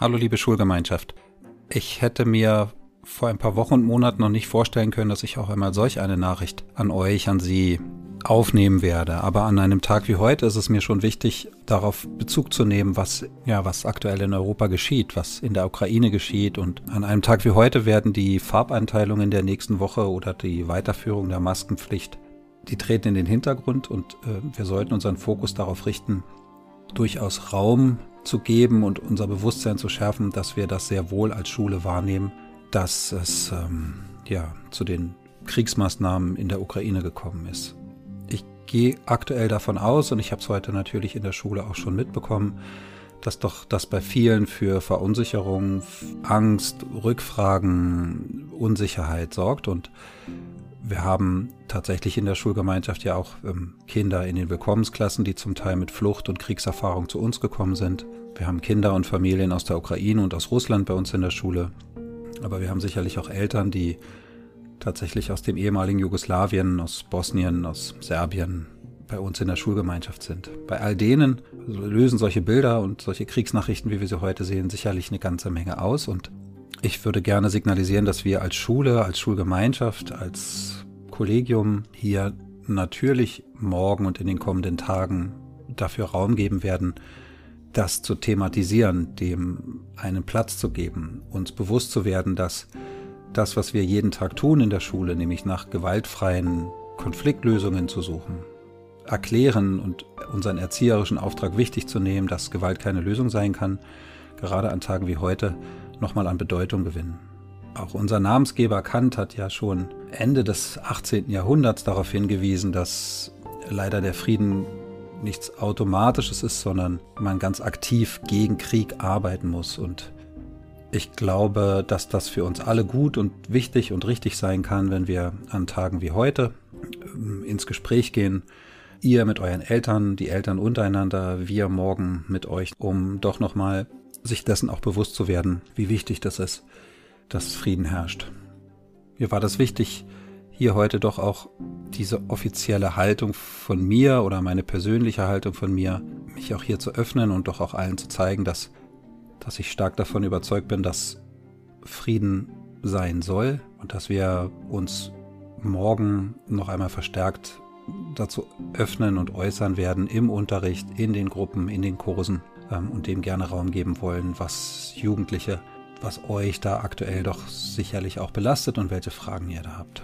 Hallo liebe Schulgemeinschaft. Ich hätte mir vor ein paar Wochen und Monaten noch nicht vorstellen können, dass ich auch einmal solch eine Nachricht an euch, an Sie aufnehmen werde. Aber an einem Tag wie heute ist es mir schon wichtig, darauf Bezug zu nehmen, was, ja, was aktuell in Europa geschieht, was in der Ukraine geschieht. Und an einem Tag wie heute werden die Farbeinteilungen der nächsten Woche oder die Weiterführung der Maskenpflicht, die treten in den Hintergrund und äh, wir sollten unseren Fokus darauf richten, durchaus Raum zu geben und unser Bewusstsein zu schärfen, dass wir das sehr wohl als Schule wahrnehmen, dass es ähm, ja, zu den Kriegsmaßnahmen in der Ukraine gekommen ist. Ich gehe aktuell davon aus, und ich habe es heute natürlich in der Schule auch schon mitbekommen, dass doch das bei vielen für Verunsicherung, Angst, Rückfragen, Unsicherheit sorgt. Und wir haben tatsächlich in der Schulgemeinschaft ja auch ähm, Kinder in den Willkommensklassen, die zum Teil mit Flucht und Kriegserfahrung zu uns gekommen sind. Wir haben Kinder und Familien aus der Ukraine und aus Russland bei uns in der Schule. Aber wir haben sicherlich auch Eltern, die tatsächlich aus dem ehemaligen Jugoslawien, aus Bosnien, aus Serbien bei uns in der Schulgemeinschaft sind. Bei all denen lösen solche Bilder und solche Kriegsnachrichten, wie wir sie heute sehen, sicherlich eine ganze Menge aus. Und ich würde gerne signalisieren, dass wir als Schule, als Schulgemeinschaft, als Kollegium hier natürlich morgen und in den kommenden Tagen dafür Raum geben werden, das zu thematisieren, dem einen Platz zu geben, uns bewusst zu werden, dass das, was wir jeden Tag tun in der Schule, nämlich nach gewaltfreien Konfliktlösungen zu suchen, erklären und unseren erzieherischen Auftrag wichtig zu nehmen, dass Gewalt keine Lösung sein kann, gerade an Tagen wie heute nochmal an Bedeutung gewinnen. Auch unser Namensgeber Kant hat ja schon Ende des 18. Jahrhunderts darauf hingewiesen, dass leider der Frieden nichts Automatisches ist, sondern man ganz aktiv gegen Krieg arbeiten muss. Und ich glaube, dass das für uns alle gut und wichtig und richtig sein kann, wenn wir an Tagen wie heute ähm, ins Gespräch gehen. Ihr mit euren Eltern, die Eltern untereinander, wir morgen mit euch, um doch nochmal sich dessen auch bewusst zu werden, wie wichtig das ist, dass Frieden herrscht. Mir war das wichtig, hier heute doch auch diese offizielle Haltung von mir oder meine persönliche Haltung von mir, mich auch hier zu öffnen und doch auch allen zu zeigen, dass, dass ich stark davon überzeugt bin, dass Frieden sein soll und dass wir uns morgen noch einmal verstärkt dazu öffnen und äußern werden im Unterricht, in den Gruppen, in den Kursen ähm, und dem gerne Raum geben wollen, was Jugendliche, was euch da aktuell doch sicherlich auch belastet und welche Fragen ihr da habt.